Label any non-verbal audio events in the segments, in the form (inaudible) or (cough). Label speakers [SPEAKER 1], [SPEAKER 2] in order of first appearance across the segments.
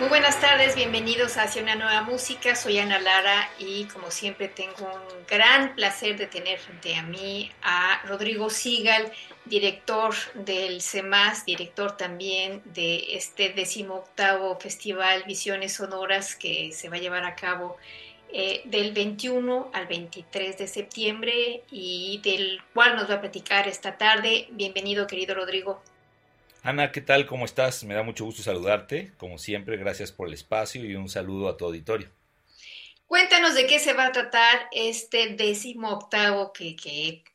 [SPEAKER 1] Muy buenas tardes, bienvenidos Hacia una nueva música. Soy Ana Lara y como siempre tengo un gran placer de tener frente a mí a Rodrigo Sigal, director del CEMAS, director también de este decimoctavo Festival Visiones Sonoras que se va a llevar a cabo eh, del 21 al 23 de septiembre y del cual nos va a platicar esta tarde. Bienvenido, querido Rodrigo.
[SPEAKER 2] Ana, ¿qué tal? ¿Cómo estás? Me da mucho gusto saludarte. Como siempre, gracias por el espacio y un saludo a tu auditorio.
[SPEAKER 1] Cuéntanos de qué se va a tratar este décimo octavo, que,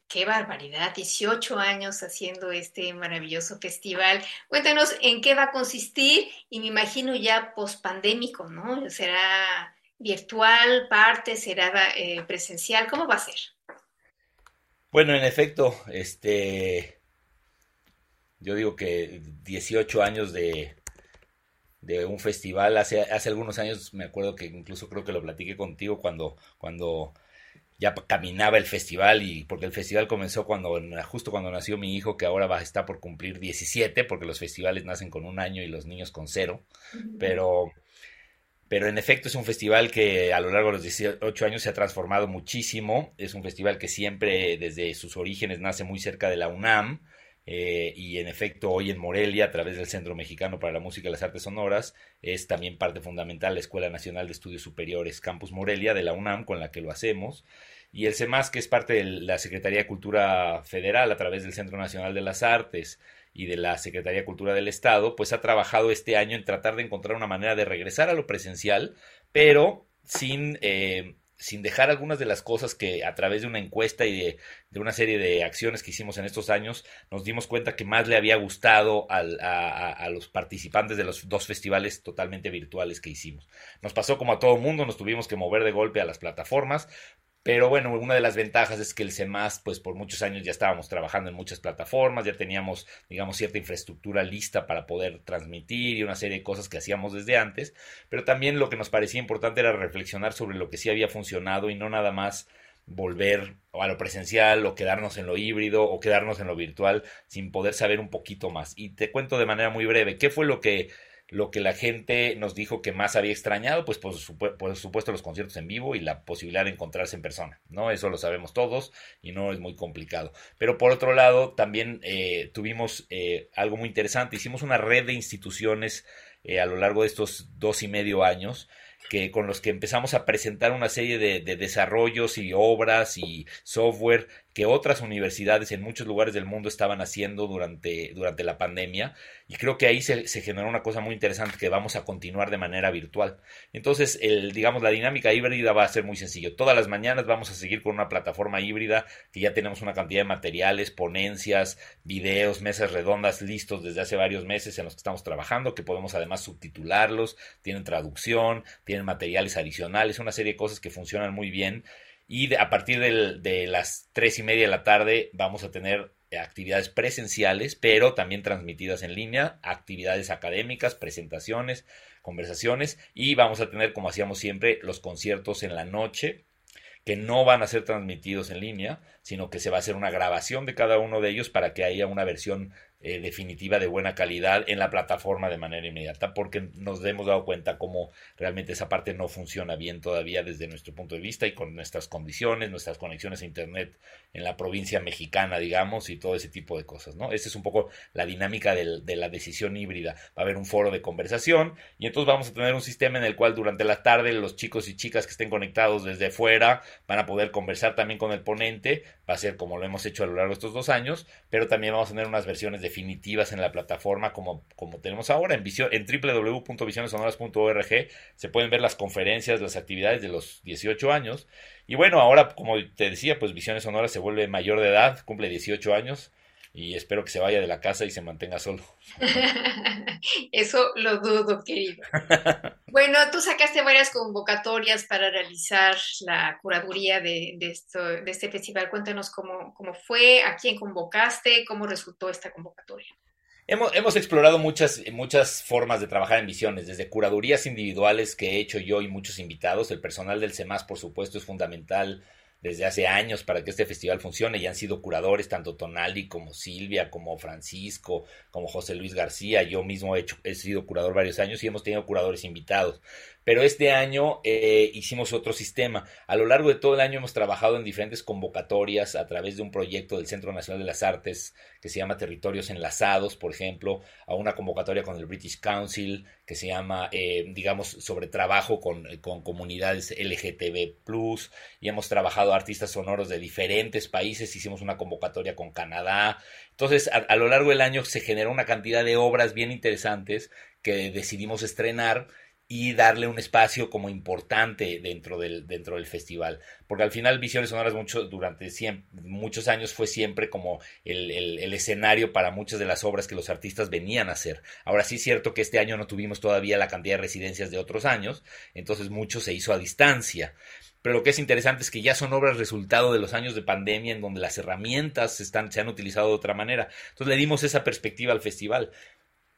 [SPEAKER 1] qué barbaridad, 18 años haciendo este maravilloso festival. Cuéntanos en qué va a consistir y me imagino ya pospandémico, ¿no? ¿Será virtual, parte, será eh, presencial? ¿Cómo va a ser?
[SPEAKER 2] Bueno, en efecto, este yo digo que 18 años de, de un festival, hace, hace algunos años me acuerdo que incluso creo que lo platiqué contigo cuando, cuando ya caminaba el festival y porque el festival comenzó cuando justo cuando nació mi hijo que ahora va a estar por cumplir 17 porque los festivales nacen con un año y los niños con cero. Pero pero en efecto es un festival que a lo largo de los 18 años se ha transformado muchísimo. Es un festival que siempre desde sus orígenes nace muy cerca de la UNAM eh, y en efecto hoy en Morelia, a través del Centro Mexicano para la Música y las Artes Sonoras, es también parte fundamental la Escuela Nacional de Estudios Superiores Campus Morelia de la UNAM, con la que lo hacemos, y el CEMAS, que es parte de la Secretaría de Cultura Federal a través del Centro Nacional de las Artes y de la Secretaría de Cultura del Estado, pues ha trabajado este año en tratar de encontrar una manera de regresar a lo presencial, pero sin... Eh, sin dejar algunas de las cosas que a través de una encuesta y de, una serie de acciones que hicimos en estos años, nos dimos cuenta que más le había gustado a, a, los participantes de los dos festivales totalmente virtuales que hicimos. Nos pasó como a todo mundo, nos tuvimos que mover de golpe a las plataformas, pero bueno, una de las ventajas es que el CEMAS, pues por muchos años ya estábamos trabajando en muchas plataformas, ya teníamos, digamos, cierta infraestructura lista para poder transmitir y una serie de cosas que hacíamos desde antes, pero también lo que nos parecía importante era reflexionar sobre lo que sí había funcionado y no nada más volver a lo presencial o quedarnos en lo híbrido o quedarnos en lo virtual sin poder saber un poquito más. Y te cuento de manera muy breve, ¿qué fue lo que lo que la gente nos dijo que más había extrañado, pues por, supuesto los conciertos en vivo y la posibilidad de encontrarse en persona, ¿no? Eso lo sabemos todos y no es muy complicado. Pero por otro lado, también eh, tuvimos eh, algo muy interesante, hicimos una red de instituciones eh, a lo largo de estos dos y medio años que con los que empezamos a presentar una serie de, de, desarrollos y obras y software que otras universidades en muchos lugares del mundo estaban haciendo durante, durante la pandemia y creo que ahí se, generó una cosa muy interesante que vamos a continuar de manera virtual. Entonces, el, digamos, la dinámica híbrida va a ser muy sencillo. Todas las mañanas vamos a seguir con una plataforma híbrida que ya tenemos una cantidad de materiales, ponencias, videos, mesas redondas listos desde hace varios meses en los que estamos trabajando, que podemos además subtitularlos, tienen traducción, tienen materiales adicionales, una serie de cosas que funcionan muy bien y a partir de las tres y media de la tarde vamos a tener actividades presenciales, pero también transmitidas en línea, actividades académicas, presentaciones, conversaciones y vamos a tener, como hacíamos siempre, los conciertos en la noche que no van a ser transmitidos en línea, sino que se va a hacer una grabación de cada uno de ellos para que haya una versión eh, definitiva de buena calidad en la plataforma de manera inmediata, porque nos hemos dado cuenta cómo realmente esa parte no funciona bien todavía desde nuestro punto de vista y con nuestras condiciones, nuestras conexiones a Internet en la provincia mexicana, digamos, y todo ese tipo de cosas, ¿no? Esa es un poco la dinámica de la decisión híbrida. Va a haber un foro de conversación y entonces vamos a tener un sistema en el cual durante la tarde los chicos y chicas que estén conectados desde fuera van a poder conversar también con el ponente, va a ser como lo hemos hecho a lo largo de estos dos años, pero también vamos a tener unas versiones de definitivas en la plataforma como, como tenemos ahora en, en www.visionesonoras.org se pueden ver las conferencias, las actividades de los 18 años. Y bueno, ahora como te decía, pues Visiones Sonoras se vuelve mayor de edad, cumple 18 años y espero que se vaya de la casa y se mantenga solo. (laughs)
[SPEAKER 1] Eso lo dudo, querido. (laughs) bueno, tú sacaste varias convocatorias para realizar la curaduría de, esto, de este festival. Cuéntanos cómo, cómo fue, a quién convocaste, cómo resultó esta convocatoria.
[SPEAKER 2] Hemos, hemos, explorado muchas, muchas formas de trabajar en visiones, desde curadurías individuales que he hecho yo y muchos invitados. El personal del CEMAS, por supuesto, es fundamental desde hace años para que este festival funcione y han sido curadores tanto Tonali como Silvia, como Francisco, como José Luis García. Yo mismo he, hecho, he sido curador varios años y hemos tenido curadores invitados. Pero este año eh, hicimos otro sistema. A lo largo de todo el año hemos trabajado en diferentes convocatorias a través de un proyecto del Centro Nacional de las Artes que se llama Territorios Enlazados, por ejemplo, a una convocatoria con el British Council que se llama, eh, digamos, sobre trabajo con, con comunidades LGTB+, y hemos trabajado artistas sonoros de diferentes países, hicimos una convocatoria con Canadá. Entonces, a, a lo largo del año se generó una cantidad de obras bien interesantes que decidimos estrenar y darle un espacio como importante dentro del, dentro del festival. Porque al final Visiones Sonoras mucho, durante muchos años fue siempre como el, el, escenario para muchas de las obras que los artistas venían a hacer. Ahora sí es cierto que este año no tuvimos todavía la cantidad de residencias de otros años, entonces mucho se hizo a distancia. Pero lo que es interesante es que ya son obras resultado de los años de pandemia en donde las herramientas están, se han utilizado de otra manera. Entonces le dimos esa perspectiva al festival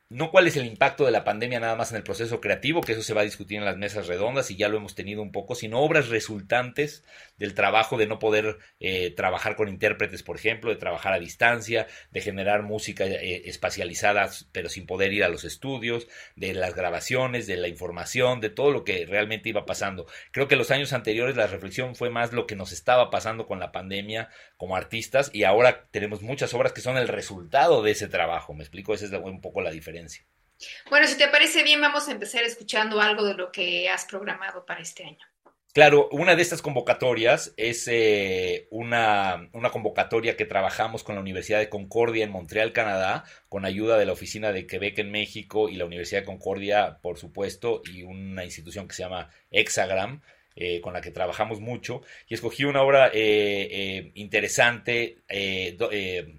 [SPEAKER 2] no cuál es el impacto de la pandemia nada más en el proceso creativo, que eso se va a discutir en las mesas redondas y ya lo hemos tenido un poco, sino obras resultantes del trabajo de no poder eh, trabajar con intérpretes, por ejemplo, de trabajar a distancia, de generar música eh, espacializada pero sin poder ir a los estudios, de las grabaciones, de la información, de todo lo que realmente iba pasando. Creo que los años anteriores la reflexión fue más lo que nos estaba pasando con la pandemia como artistas y ahora tenemos muchas obras que son el resultado de ese trabajo. ¿Me explico? Esa es un poco la diferencia.
[SPEAKER 1] Bueno, si te parece bien, vamos a empezar escuchando algo de lo que has programado para este año.
[SPEAKER 2] Claro, una de estas convocatorias es eh, una, una, convocatoria que trabajamos con la Universidad de Concordia en Montreal, Canadá, con ayuda de la Oficina de Quebec en México y la Universidad de Concordia, por supuesto, y una institución que se llama Hexagram, eh, con la que trabajamos mucho, y escogí una obra eh, interesante,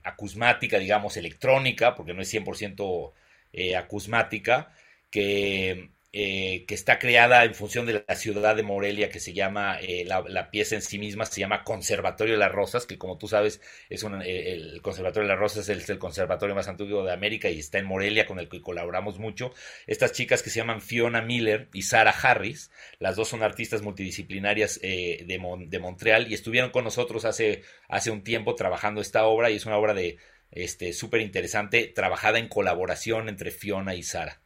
[SPEAKER 2] acusmática, digamos, electrónica, porque no es 100% eh, acusmática que, eh, que, está creada en función de la ciudad de Morelia, que se llama, eh, la, pieza en sí misma se llama Conservatorio de las Rosas, que como tú sabes, es un, el Conservatorio de las Rosas es el, conservatorio más antiguo de América y está en Morelia, con el que colaboramos mucho. Estas chicas que se llaman Fiona Miller y Sarah Harris, las dos son artistas multidisciplinarias de, de Montreal y estuvieron con nosotros hace, hace un tiempo trabajando esta obra y es una obra de este, súper interesante, trabajada en colaboración entre Fiona y Sara.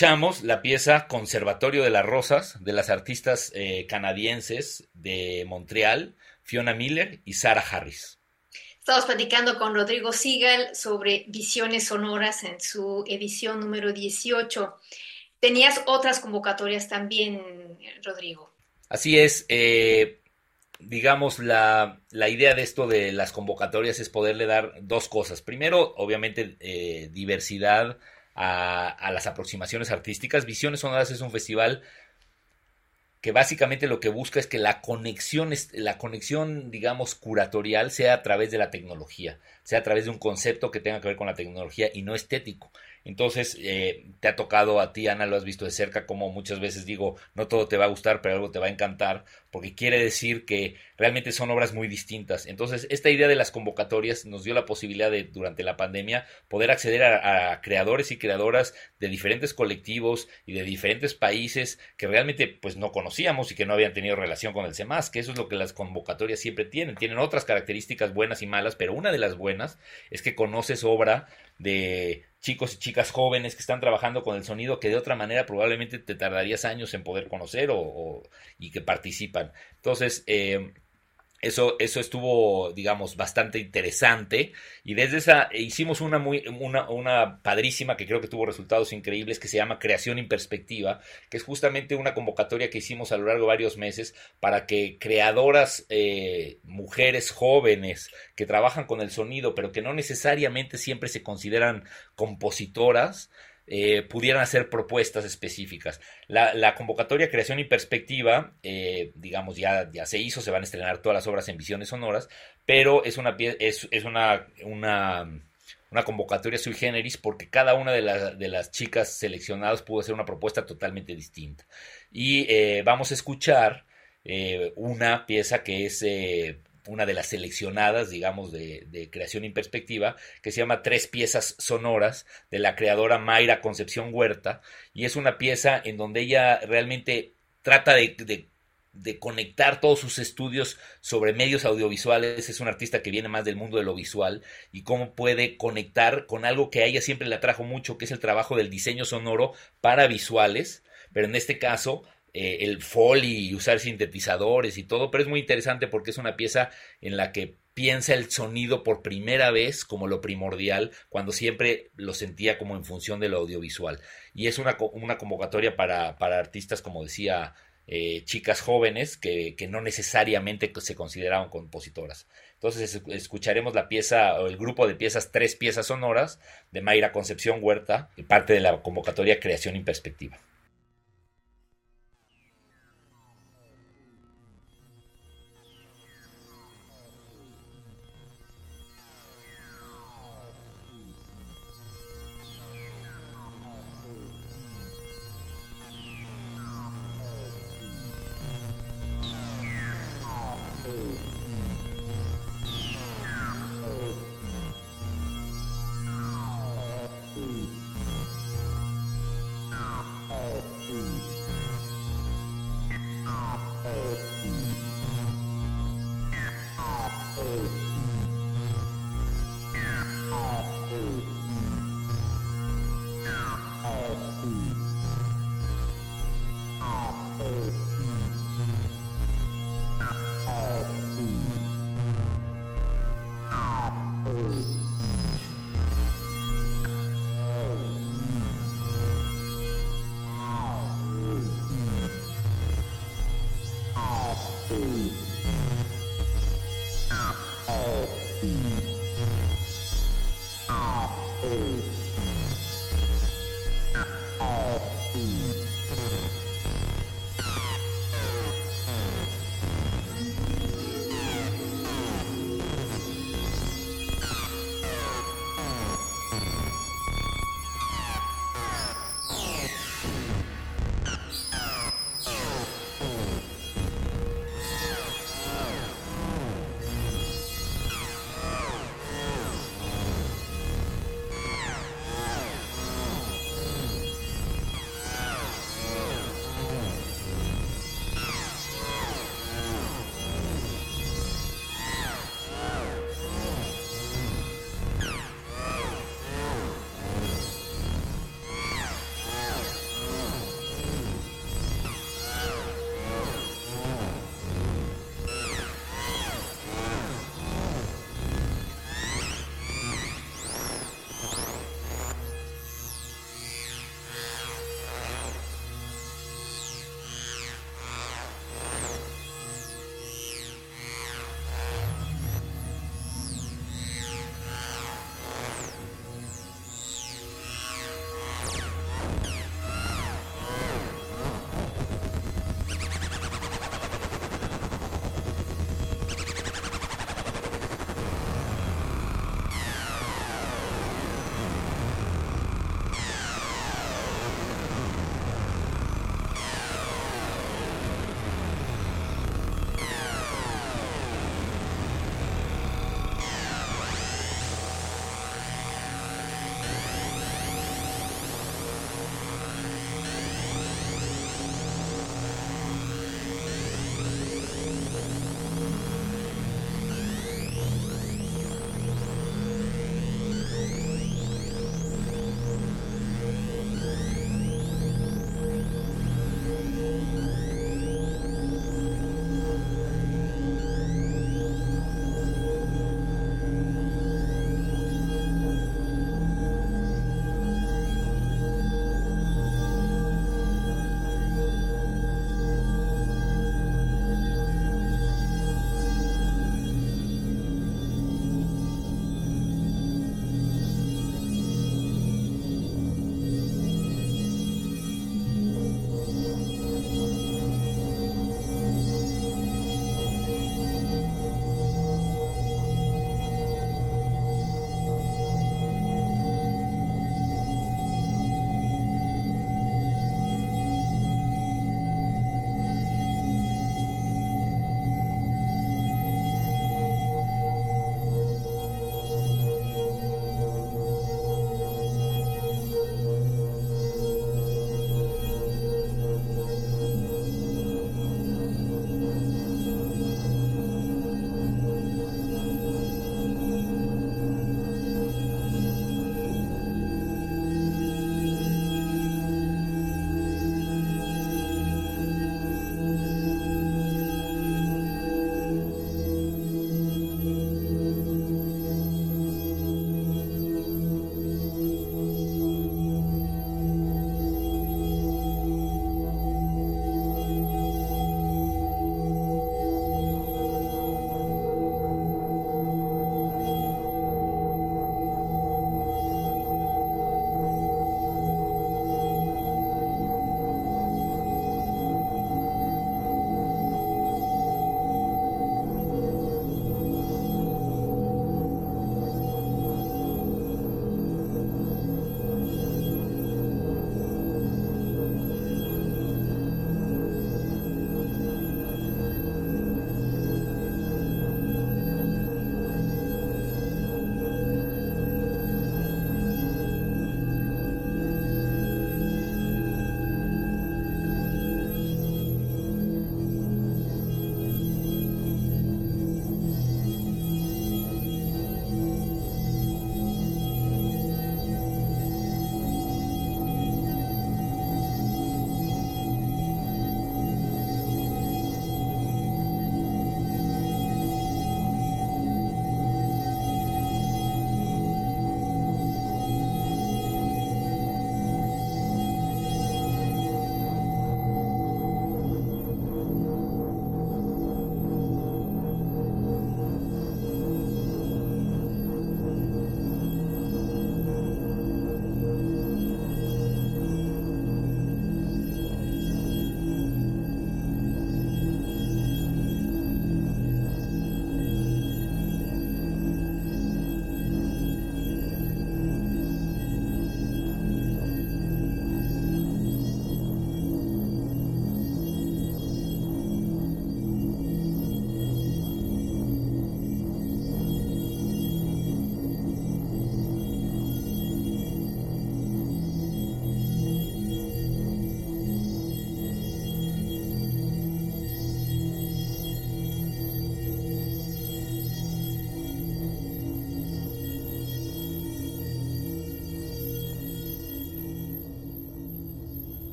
[SPEAKER 2] Escuchamos la pieza Conservatorio de las Rosas de las artistas eh, canadienses de Montreal, Fiona Miller y Sarah Harris.
[SPEAKER 1] Estamos platicando con Rodrigo Sigal sobre Visiones Sonoras en su edición número 18. Tenías otras convocatorias también, Rodrigo.
[SPEAKER 2] Así es. Eh, digamos, la, idea de esto de las convocatorias es poderle dar dos cosas. Primero, obviamente, eh, diversidad a, a, las aproximaciones artísticas. Visiones Sonoras es un festival que básicamente lo que busca es que la conexión, la conexión, digamos, curatorial sea a través de la tecnología, sea a través de un concepto que tenga que ver con la tecnología y no estético. Entonces, eh, te ha tocado a ti, Ana, lo has visto de cerca, como muchas veces digo, no todo te va a gustar, pero algo te va a encantar, porque quiere decir que realmente son obras muy distintas. Entonces, esta idea de las convocatorias nos dio la posibilidad de, durante la pandemia, poder acceder a, creadores y creadoras de diferentes colectivos y de diferentes países que realmente pues no conocíamos y que no habían tenido relación con el CEMAS, que eso es lo que las convocatorias siempre tienen. Tienen otras características buenas y malas, pero una de las buenas es que conoces obra de chicos y chicas jóvenes que están trabajando con el sonido que de otra manera probablemente te tardarías años en poder conocer o, y que participan. Entonces, eh, eso, eso estuvo, digamos, bastante interesante. Y desde esa hicimos una muy, una, una padrísima que creo que tuvo resultados increíbles, que se llama Creación en Perspectiva, que es justamente una convocatoria que hicimos a lo largo de varios meses para que creadoras, eh, mujeres jóvenes que trabajan con el sonido, pero que no necesariamente siempre se consideran compositoras, eh, pudieran hacer propuestas específicas. La, convocatoria Creación y Perspectiva, eh, digamos, ya, ya se hizo, se van a estrenar todas las obras en visiones sonoras, pero es una, es, es una, una, convocatoria sui generis porque cada una de, de, las chicas seleccionadas pudo hacer una propuesta totalmente distinta. Y eh, vamos a escuchar una pieza que es una de las seleccionadas, digamos, de, creación en perspectiva, que se llama Tres piezas sonoras, de la creadora Mayra Concepción Huerta, y es una pieza en donde ella realmente trata de, conectar todos sus estudios sobre medios audiovisuales. Es una artista que viene más del mundo de lo visual y cómo puede conectar con algo que a ella siempre le atrajo mucho, que es el trabajo del diseño sonoro para visuales, pero en este caso eh, el foley y usar sintetizadores y todo, pero es muy interesante porque es una pieza en la que piensa el sonido por primera vez como lo primordial, cuando siempre lo sentía como en función de lo audiovisual. Y es una, una convocatoria para, para, artistas, como decía, eh, chicas jóvenes que, que, no necesariamente se consideraban compositoras. Entonces escucharemos la pieza o el grupo de piezas, tres piezas sonoras de Mayra Concepción Huerta, parte de la convocatoria Creación en Perspectiva.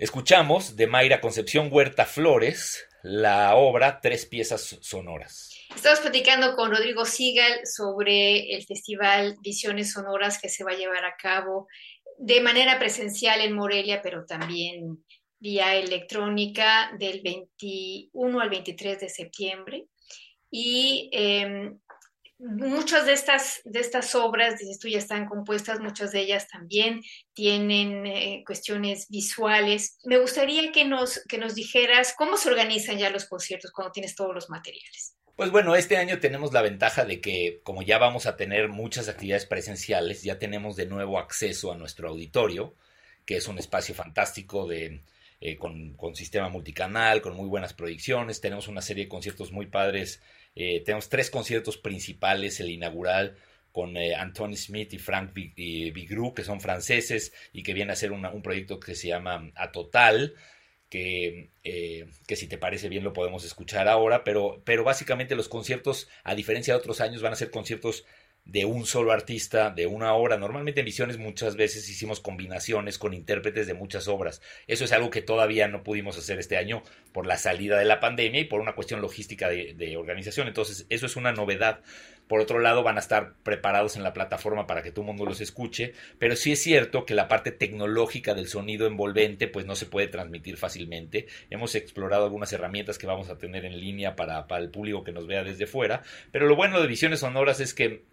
[SPEAKER 2] Escuchamos de Mayra Concepción Huerta Flores la obra Tres piezas sonoras.
[SPEAKER 1] Estamos platicando con Rodrigo Sigal sobre el festival Visiones Sonoras que se va a llevar a cabo de manera presencial en Morelia, pero también vía electrónica del 21 al 23 de septiembre. Y em, muchas de estas, de estas obras, dices tú, ya están compuestas, muchas de ellas también tienen eh, cuestiones visuales. Me gustaría que nos, que nos dijeras cómo se organizan ya los conciertos cuando tienes todos los materiales.
[SPEAKER 2] Pues bueno, este año tenemos la ventaja de que como ya vamos a tener muchas actividades presenciales, ya tenemos de nuevo acceso a nuestro auditorio, que es un espacio fantástico de, eh, con, con sistema multicanal, con muy buenas proyecciones. Tenemos una serie de conciertos muy padres eh, tenemos tres conciertos principales, el inaugural con eh, Anthony Smith y Frank Vigru, que son franceses y que viene a ser un proyecto que se llama A Total, que, eh, que, si te parece bien lo podemos escuchar ahora, pero, pero básicamente los conciertos, a diferencia de otros años, van a ser conciertos de un solo artista, de una obra. Normalmente en Visiones muchas veces hicimos combinaciones con intérpretes de muchas obras. Eso es algo que todavía no pudimos hacer este año por la salida de la pandemia y por una cuestión logística de, organización. Entonces, eso es una novedad. Por otro lado, van a estar preparados en la plataforma para que todo el mundo los escuche, pero sí es cierto que la parte tecnológica del sonido envolvente pues no se puede transmitir fácilmente. Hemos explorado algunas herramientas que vamos a tener en línea para, para el público que nos vea desde fuera, pero lo bueno de Visiones Sonoras es que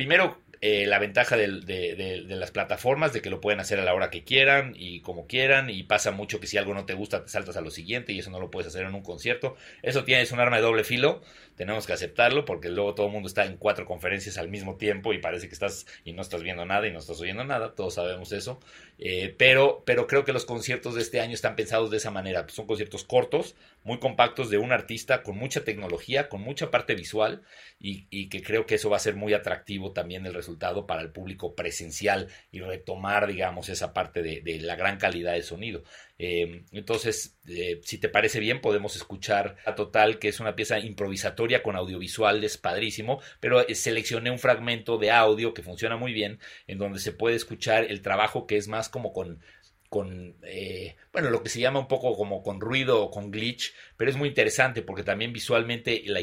[SPEAKER 2] primero eh, la ventaja de, las plataformas, de que lo pueden hacer a la hora que quieran y como quieran, y pasa mucho que si algo no te gusta te saltas a lo siguiente y eso no lo puedes hacer en un concierto. Eso tienes un arma de doble filo, tenemos que aceptarlo porque luego todo el mundo está en cuatro conferencias al mismo tiempo y parece que estás y no estás viendo nada y no estás oyendo nada, todos sabemos eso. Eh, pero, pero creo que los conciertos de este año están pensados de esa manera, son conciertos cortos, muy compactos de un artista con mucha tecnología, con mucha parte visual y, que creo que eso va a ser muy atractivo también el resultado para el público presencial y retomar, digamos, esa parte de, la gran calidad de sonido. Eh, entonces, eh, si te parece bien, podemos escuchar a Total, que es una pieza improvisatoria con audiovisual, es padrísimo, pero eh, seleccioné un fragmento de audio que funciona muy bien, en donde se puede escuchar el trabajo que es más como con con, eh, bueno, lo que se llama un poco como con ruido o con glitch, pero es muy interesante porque también visualmente la,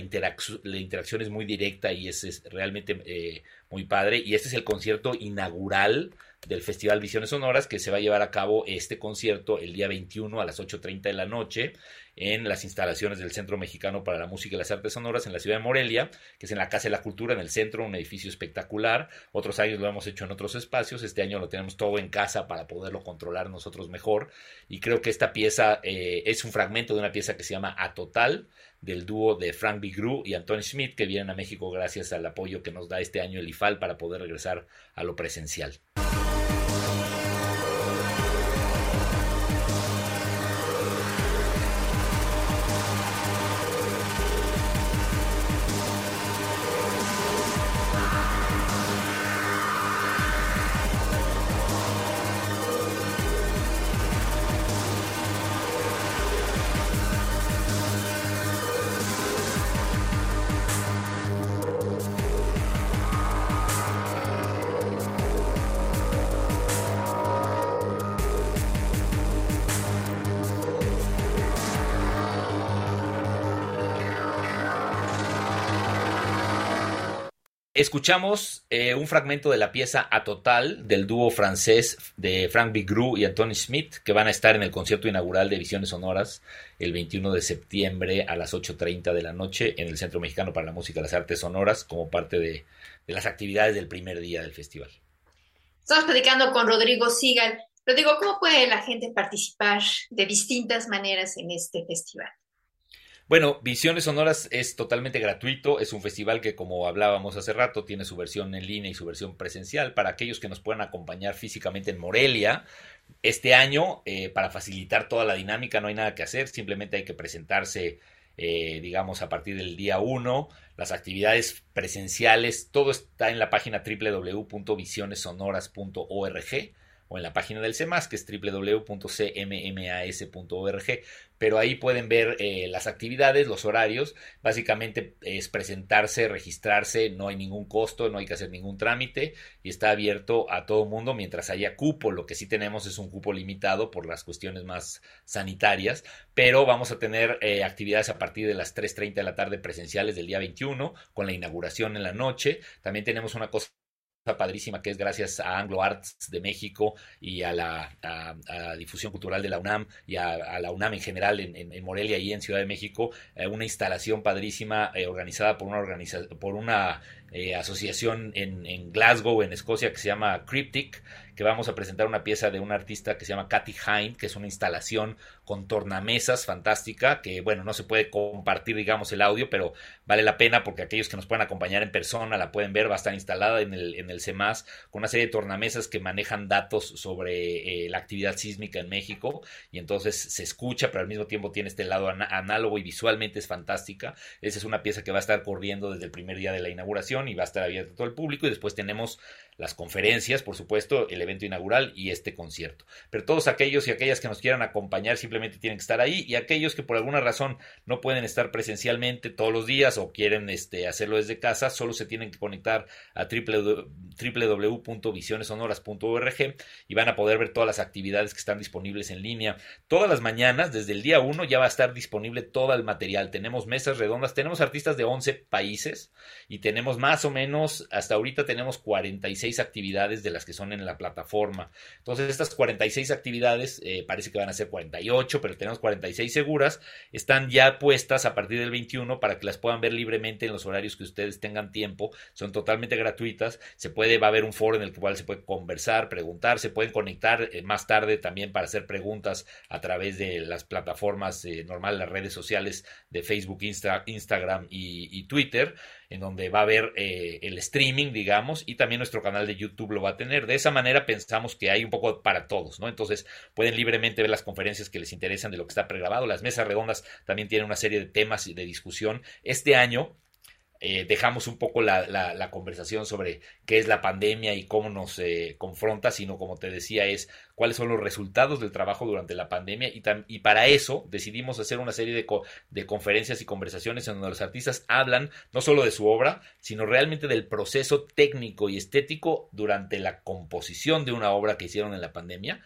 [SPEAKER 2] la interacción es muy directa y es, realmente eh, muy padre. Y este es el concierto inaugural del Festival Visiones Sonoras que se va a llevar a cabo este concierto el día 21 a las 8.30 de la noche en las instalaciones del Centro Mexicano para la Música y las Artes Sonoras en la ciudad de Morelia, que es en la Casa de la Cultura, en el centro, un edificio espectacular. Otros años lo hemos hecho en otros espacios, este año lo tenemos todo en casa para poderlo controlar nosotros mejor. Y creo que esta pieza eh, es un fragmento de una pieza que se llama A Total, del dúo de Frank Bigru y Anthony Smith, que vienen a México gracias al apoyo que nos da este año el IFAL para poder regresar a lo presencial. Escuchamos eh, un fragmento de la pieza A Total del dúo francés de Frank Bigru y Anthony Smith, que van a estar en el concierto inaugural de Visiones Sonoras el 21 de septiembre a las 8.30 de la noche en el Centro Mexicano para la Música y las Artes Sonoras, como parte de, las actividades del primer día del festival.
[SPEAKER 1] Estamos platicando con Rodrigo Sigal. Rodrigo, ¿cómo puede la gente participar de distintas maneras en este festival?
[SPEAKER 2] Bueno, Visiones Sonoras es totalmente gratuito, es un festival que como hablábamos hace rato tiene su versión en línea y su versión presencial para aquellos que nos puedan acompañar físicamente en Morelia. Este año, eh, para facilitar toda la dinámica, no hay nada que hacer, simplemente hay que presentarse, eh, digamos, a partir del día 1, las actividades presenciales, todo está en la página www.visionesonoras.org o en la página del CEMAS, que es www.cmmas.org, pero ahí pueden ver eh, las actividades, los horarios, básicamente es presentarse, registrarse, no hay ningún costo, no hay que hacer ningún trámite y está abierto a todo mundo mientras haya cupo, lo que sí tenemos es un cupo limitado por las cuestiones más sanitarias, pero vamos a tener eh, actividades a partir de las 3.30 de la tarde presenciales del día 21, con la inauguración en la noche, también tenemos una cosa padrísima que es gracias a Anglo Arts de México y a la, difusión cultural de la UNAM y a, la UNAM en general en, Morelia y en Ciudad de México, eh, una instalación padrísima eh, organizada por una, organiza por una eh, asociación en, Glasgow, en Escocia, que se llama Cryptic, que vamos a presentar una pieza de un artista que se llama Cathy Hind, que es una instalación con tornamesas fantástica, que bueno, no se puede compartir, digamos, el audio, pero vale la pena porque aquellos que nos puedan acompañar en persona la pueden ver, va a estar instalada en el, en el CEMAS con una serie de tornamesas que manejan datos sobre eh, la actividad sísmica en México y entonces se escucha, pero al mismo tiempo tiene este lado análogo y visualmente es fantástica. Esa es una pieza que va a estar corriendo desde el primer día de la inauguración y va a estar abierta a todo el público y después tenemos las conferencias, por supuesto, el evento inaugural y este concierto. Pero todos aquellos y aquellas que nos quieran acompañar simplemente tienen que estar ahí y aquellos que por alguna razón no pueden estar presencialmente todos los días o quieren este, hacerlo desde casa, solo se tienen que conectar a www.visionesonoras.org y van a poder ver todas las actividades que están disponibles en línea. Todas las mañanas, desde el día 1, ya va a estar disponible todo el material. Tenemos mesas redondas, tenemos artistas de 11 países y tenemos más o menos, hasta ahorita tenemos 46 actividades de las que son en la plataforma. Entonces, estas 46 actividades, eh, parece que van a ser 48, pero tenemos 46 seguras, están ya puestas a partir del 21 para que las puedan ver libremente en los horarios que ustedes tengan tiempo. Son totalmente gratuitas. Se puede, va a haber un foro en el cual se puede conversar, preguntar, se pueden conectar eh, más tarde también para hacer preguntas a través de las plataformas eh, normales, las redes sociales de Facebook, Instagram y Twitter en donde va a haber eh, el streaming, digamos, y también nuestro canal de YouTube lo va a tener. De esa manera pensamos que hay un poco para todos, ¿no? Entonces pueden libremente ver las conferencias que les interesan de lo que está pregrabado. Las mesas redondas también tienen una serie de temas de discusión. Este año eh, dejamos un poco la, la, conversación sobre qué es la pandemia y cómo nos eh, confronta, sino como te decía, es cuáles son los resultados del trabajo durante la pandemia y, para eso decidimos hacer una serie de, de, conferencias y conversaciones en donde los artistas hablan no solo de su obra, sino realmente del proceso técnico y estético durante la composición de una obra que hicieron en la pandemia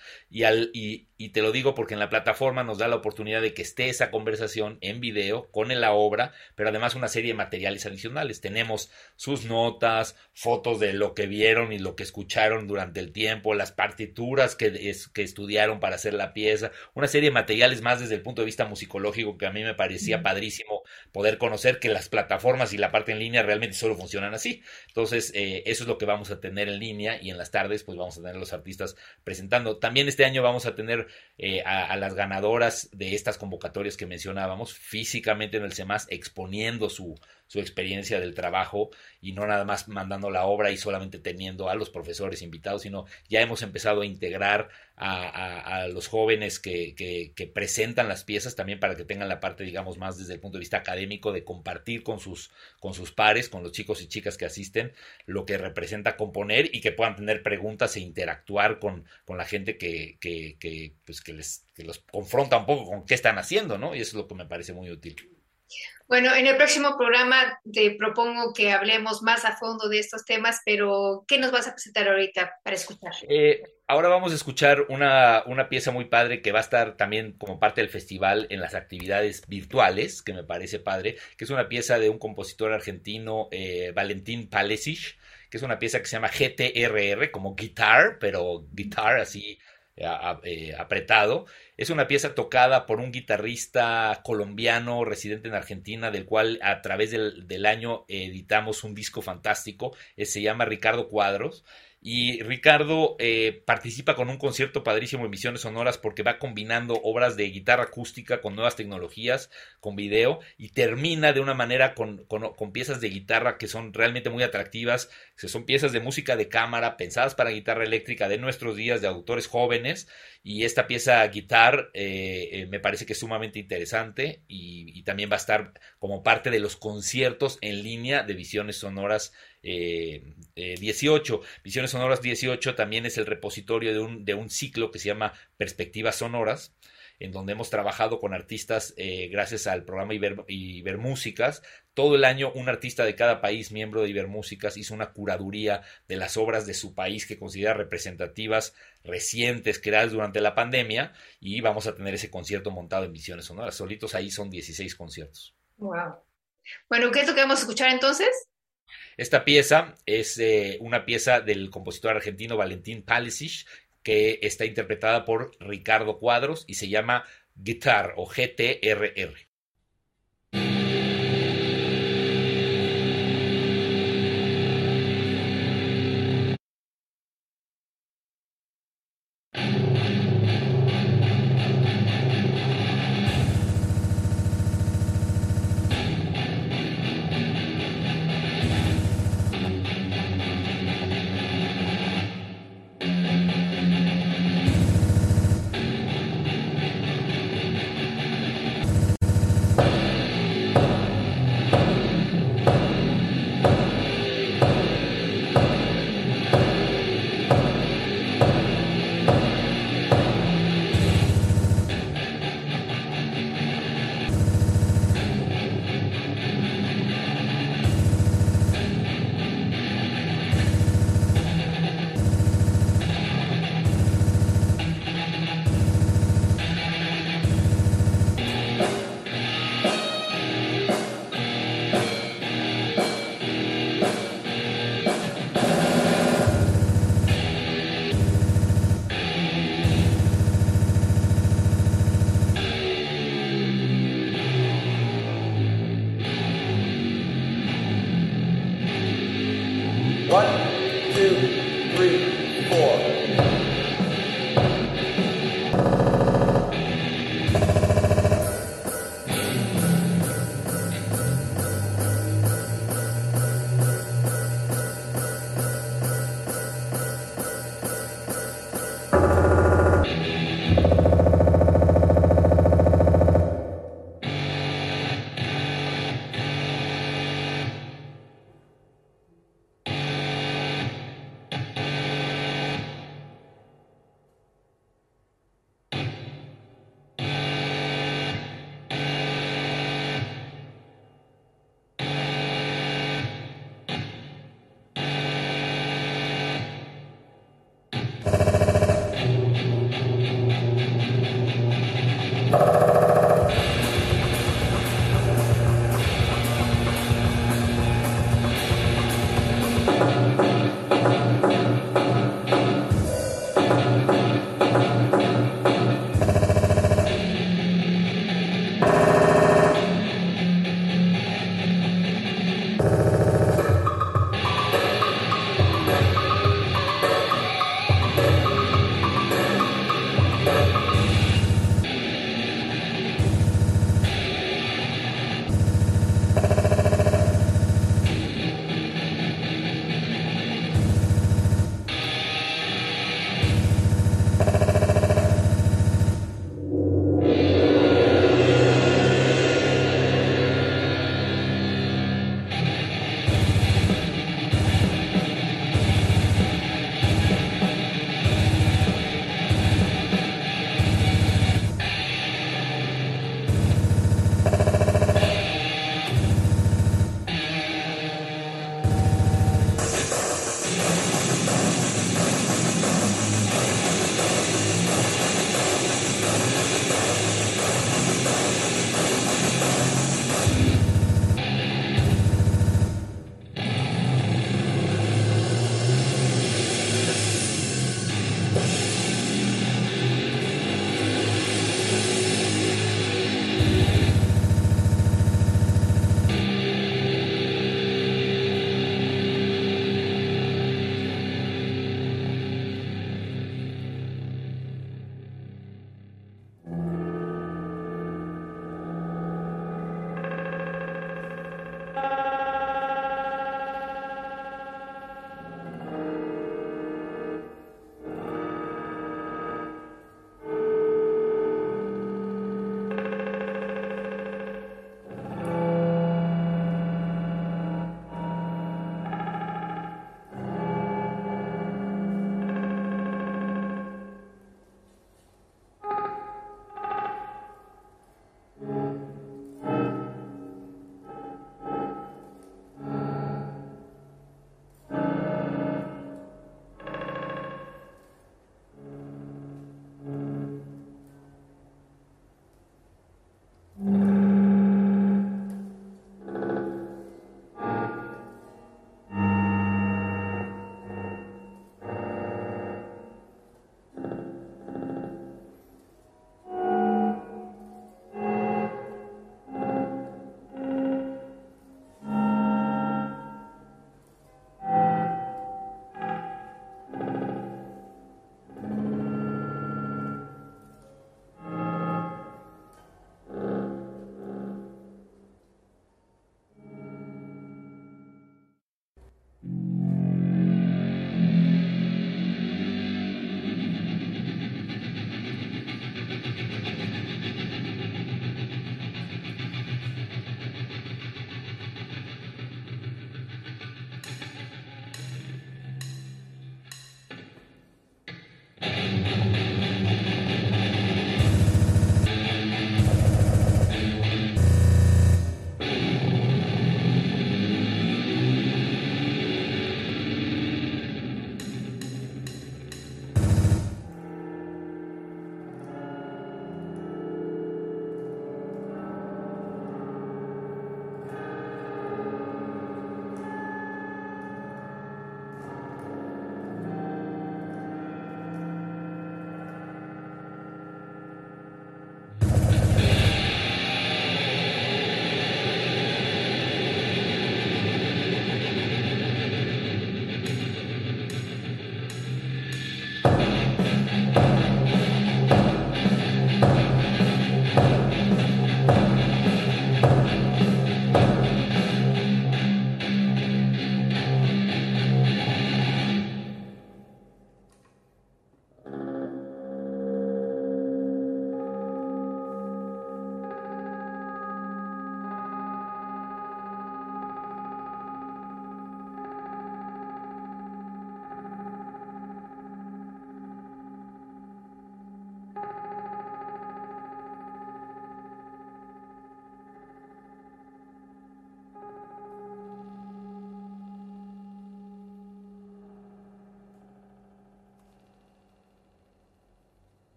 [SPEAKER 2] y te lo digo porque en la plataforma nos da la oportunidad de que esté esa conversación en video con la obra, pero además una serie de materiales adicionales. Tenemos sus notas, fotos de lo que vieron y lo que escucharon durante el tiempo, las partituras que que estudiaron para hacer la pieza, una serie de materiales más desde el punto de vista musicológico que a mí me parecía padrísimo poder conocer que las plataformas y la parte en línea realmente solo funcionan así. Entonces, eh, eso es lo que vamos a tener en línea y en las tardes pues vamos a tener los artistas presentando. También este año vamos a tener eh, a, las ganadoras de estas convocatorias que mencionábamos físicamente en el CEMAS exponiendo su, su experiencia del trabajo y no nada más mandando la obra y solamente teniendo a los profesores invitados, sino ya hemos empezado a integrar a, los jóvenes que, que, presentan las piezas también para que tengan la parte, digamos, más desde el punto de vista académico de compartir con sus, con sus pares, con los chicos y chicas que asisten, lo que representa componer y que puedan tener preguntas e interactuar con, con la gente que, que, pues, que, les, que los confronta un poco con qué están haciendo, ¿no? Y eso es lo que me parece muy útil.
[SPEAKER 1] Bueno, en el próximo programa te propongo que hablemos más a fondo de estos temas, pero ¿qué nos vas a presentar ahorita para escuchar?
[SPEAKER 2] Eh, ahora vamos a escuchar una, una, pieza muy padre que va a estar también como parte del festival en las actividades virtuales, que me parece padre, que es una pieza de un compositor argentino, eh, Valentín Palesic, que es una pieza que se llama GTRR, como guitar, pero guitar así eh, apretado. Es una pieza tocada por un guitarrista colombiano residente en Argentina, del cual a través del, del año editamos un disco fantástico. Eh, se llama Ricardo Cuadros. Y Ricardo eh, participa con un concierto padrísimo en Misiones Sonoras porque va combinando obras de guitarra acústica con nuevas tecnologías, con video, y termina de una manera con, con, piezas de guitarra que son realmente muy atractivas, son piezas de música de cámara pensadas para guitarra eléctrica de nuestros días, de autores jóvenes, y esta pieza estar, eh, eh, me parece que es sumamente interesante y, también va a estar como parte de los conciertos en línea de Visiones Sonoras 18. Visiones Sonoras 18 también es el repositorio de un, de un ciclo que se llama Perspectivas Sonoras en donde hemos trabajado con artistas eh, gracias al programa Iber, Ibermúsicas. Todo el año un artista de cada país, miembro de Ibermúsicas, hizo una curaduría de las obras de su país que considera representativas recientes creadas durante la pandemia y vamos a tener ese concierto montado en Visiones Sonoras. Solitos ahí son 16 conciertos.
[SPEAKER 1] Wow. Bueno, ¿qué es lo que vamos a escuchar entonces?
[SPEAKER 2] Esta pieza es eh, una pieza del compositor argentino Valentín Palisic, que está interpretada por Ricardo Cuadros y se llama Guitar o GTRR. three, four.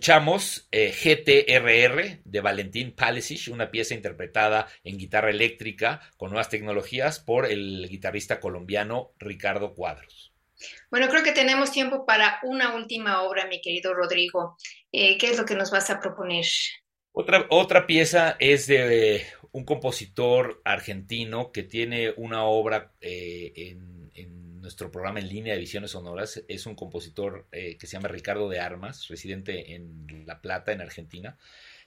[SPEAKER 2] Escuchamos eh, GTRR de Valentín Palisic, una pieza interpretada en guitarra eléctrica con nuevas tecnologías por el guitarrista colombiano Ricardo Cuadros.
[SPEAKER 1] Bueno, creo que tenemos tiempo para una última obra, mi querido Rodrigo. Eh, ¿Qué es lo que nos vas a proponer?
[SPEAKER 2] Otra, otra pieza es de un compositor argentino que tiene una obra eh, en, en, nuestro programa en línea de Visiones Sonoras. Es un compositor eh, que se llama Ricardo de Armas, residente en La Plata, en Argentina.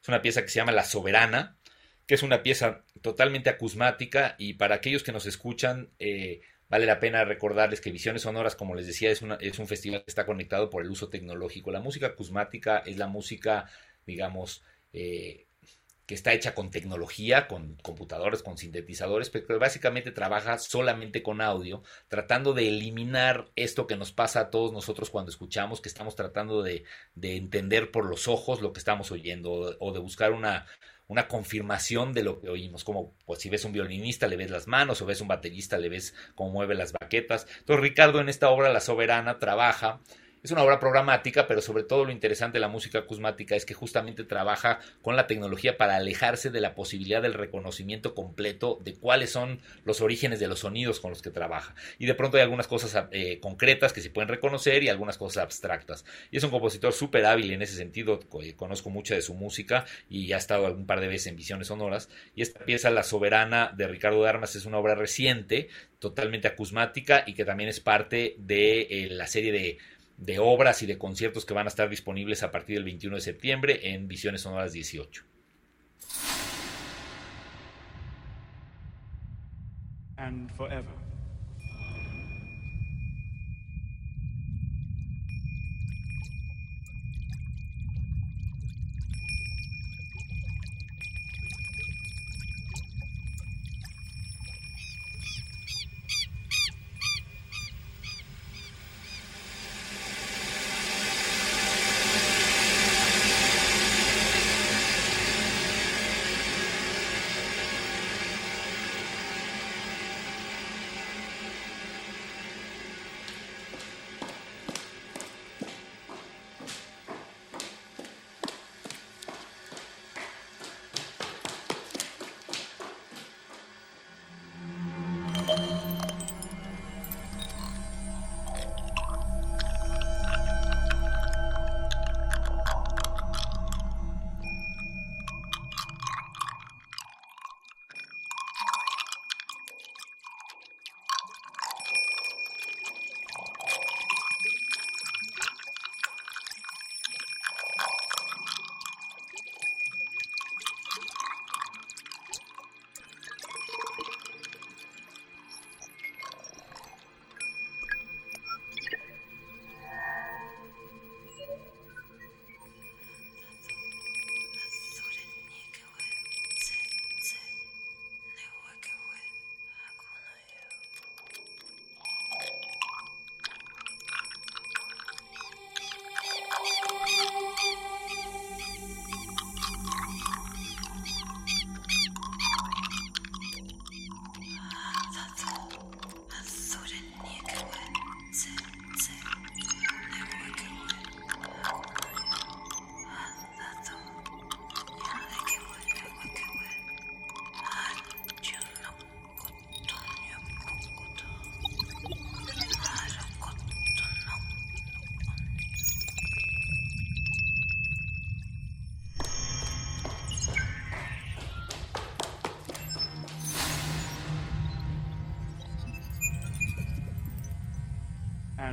[SPEAKER 2] Es una pieza que se llama La Soberana, que es una pieza totalmente acusmática y para aquellos que nos escuchan... Eh, vale la pena recordarles que Visiones Sonoras, como les decía, es, una, es un festival que está conectado por el uso tecnológico. La música acusmática es la música, digamos, eh, que está hecha con tecnología, con computadores, con sintetizadores, pero básicamente trabaja solamente con audio, tratando de eliminar esto que nos pasa a todos nosotros cuando escuchamos, que estamos tratando de, de entender por los ojos lo que estamos oyendo o de buscar una, una confirmación de lo que oímos, como pues si ves un violinista le ves las manos o ves un baterista le ves cómo mueve las baquetas. Entonces Ricardo en esta obra La Soberana trabaja es una obra programática, pero sobre todo lo interesante de la música acusmática es que justamente trabaja con la tecnología para alejarse de la posibilidad del reconocimiento completo de cuáles son los orígenes de los sonidos con los que trabaja. Y de pronto hay algunas cosas eh, concretas que se pueden reconocer y algunas cosas abstractas. Y es un compositor súper hábil en ese sentido, eh, conozco mucha de su música y ha estado un par de veces en Visiones Sonoras. Y esta pieza, La Soberana de Ricardo de Armas, es una obra reciente, totalmente acusmática y que también es parte de eh, la serie de de obras y de conciertos que van a estar disponibles a partir del 21 de septiembre en Visiones Sonoras 18. And forever.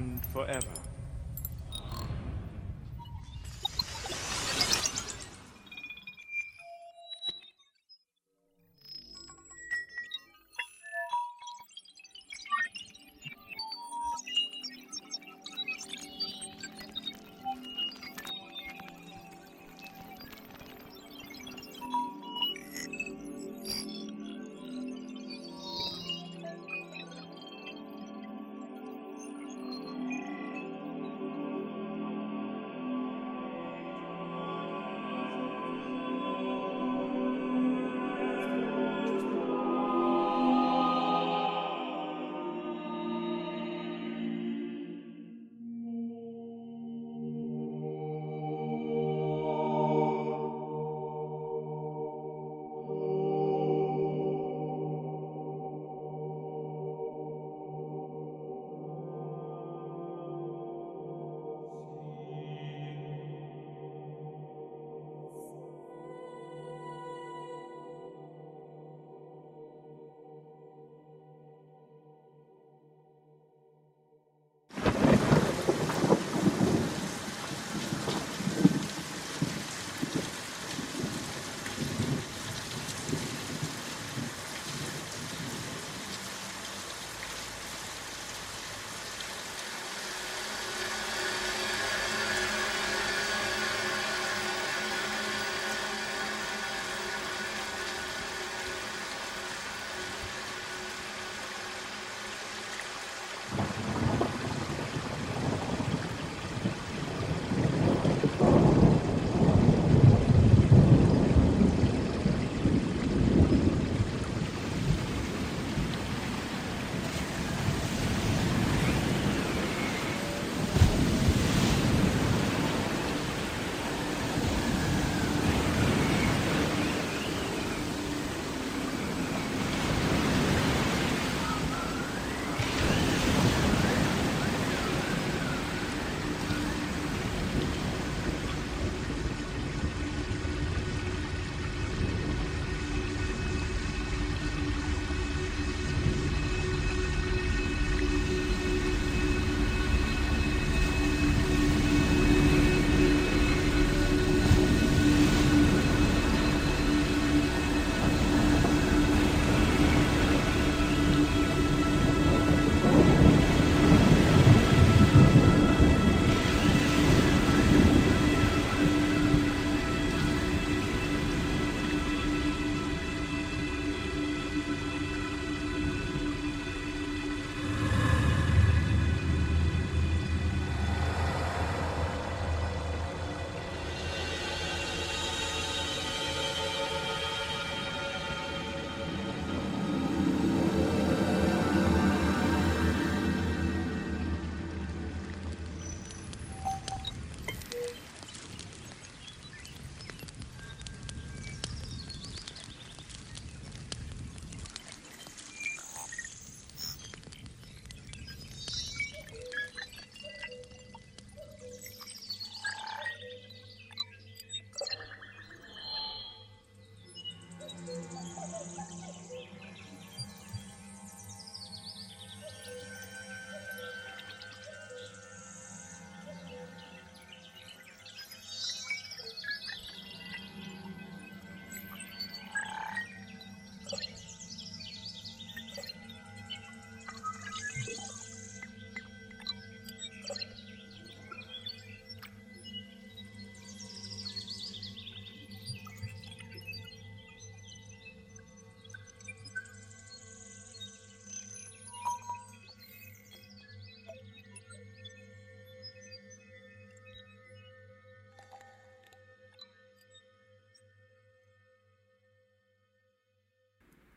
[SPEAKER 2] And forever.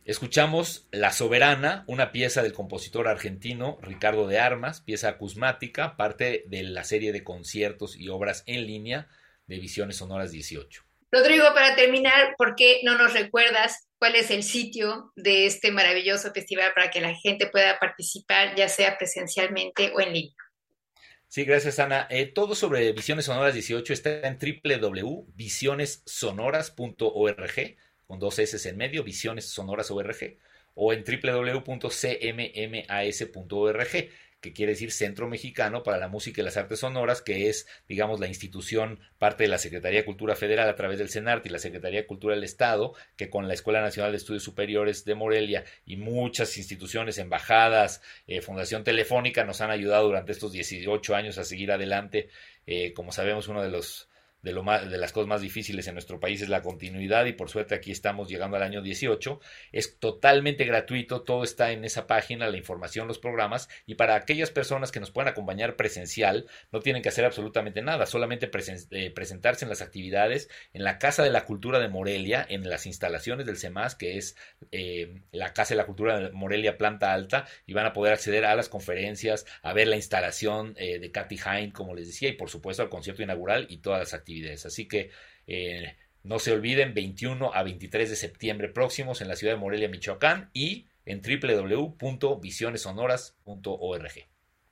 [SPEAKER 2] Escuchamos La Soberana, una pieza del compositor argentino Ricardo de Armas, pieza acusmática, parte de la serie de conciertos y obras en línea de Visiones Sonoras 18.
[SPEAKER 1] Rodrigo, para terminar, ¿por qué no nos recuerdas cuál es el sitio de este maravilloso festival para que la gente pueda participar, ya sea presencialmente o en línea?
[SPEAKER 2] Sí, gracias Ana. Eh, todo sobre Visiones Sonoras 18 está en www.visionessonoras.org con dos S en medio, Visiones Sonoras ORG, o en www.cmmas.org, que quiere decir Centro Mexicano para la Música y las Artes Sonoras, que es, digamos, la institución, parte de la Secretaría de Cultura Federal a través del CENART y la Secretaría de Cultura del Estado, que con la Escuela Nacional de Estudios Superiores de Morelia y muchas instituciones, embajadas, eh, Fundación Telefónica, nos han ayudado durante estos 18 años a seguir adelante. Eh, como sabemos, uno de los de, lo más, de las cosas más difíciles en nuestro país es la continuidad y por suerte aquí estamos llegando al año 18. Es totalmente gratuito, todo está en esa página, la información, los programas y para aquellas personas que nos puedan acompañar presencial no tienen que hacer absolutamente nada, solamente eh, presentarse en las actividades en la Casa de la Cultura de Morelia, en las instalaciones del CEMAS, que es eh, la Casa de la Cultura de Morelia Planta Alta y van a poder acceder a las conferencias, a ver la instalación eh, de Katy Hine, como les decía, y por supuesto al concierto inaugural y todas las actividades Así que eh, no se olviden, 21 a 23 de septiembre próximos en la ciudad de Morelia, Michoacán y en www.visionesonoras.org.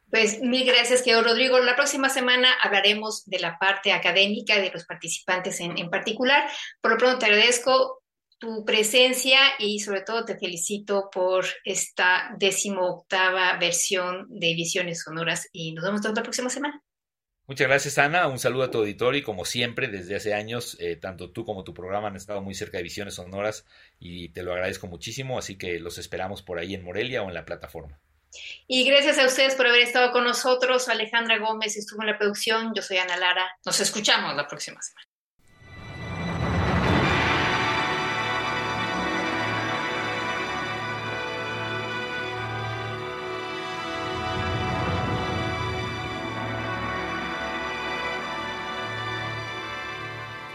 [SPEAKER 1] Pues mil gracias, querido Rodrigo. La próxima semana hablaremos de la parte académica de los participantes en, en particular. Por lo pronto te agradezco tu presencia y sobre todo te felicito por esta decimoctava versión de Visiones Sonoras y nos vemos la próxima semana.
[SPEAKER 2] Muchas gracias, Ana. Un saludo a tu auditorio y como siempre, desde hace años, eh, tanto tú como tu programa han estado muy cerca de Visiones Sonoras y te lo agradezco muchísimo, así que los esperamos por ahí en Morelia o en la plataforma.
[SPEAKER 1] Y gracias a ustedes por haber estado con nosotros. Alejandra Gómez estuvo en la producción, yo soy Ana Lara. Nos escuchamos la próxima semana.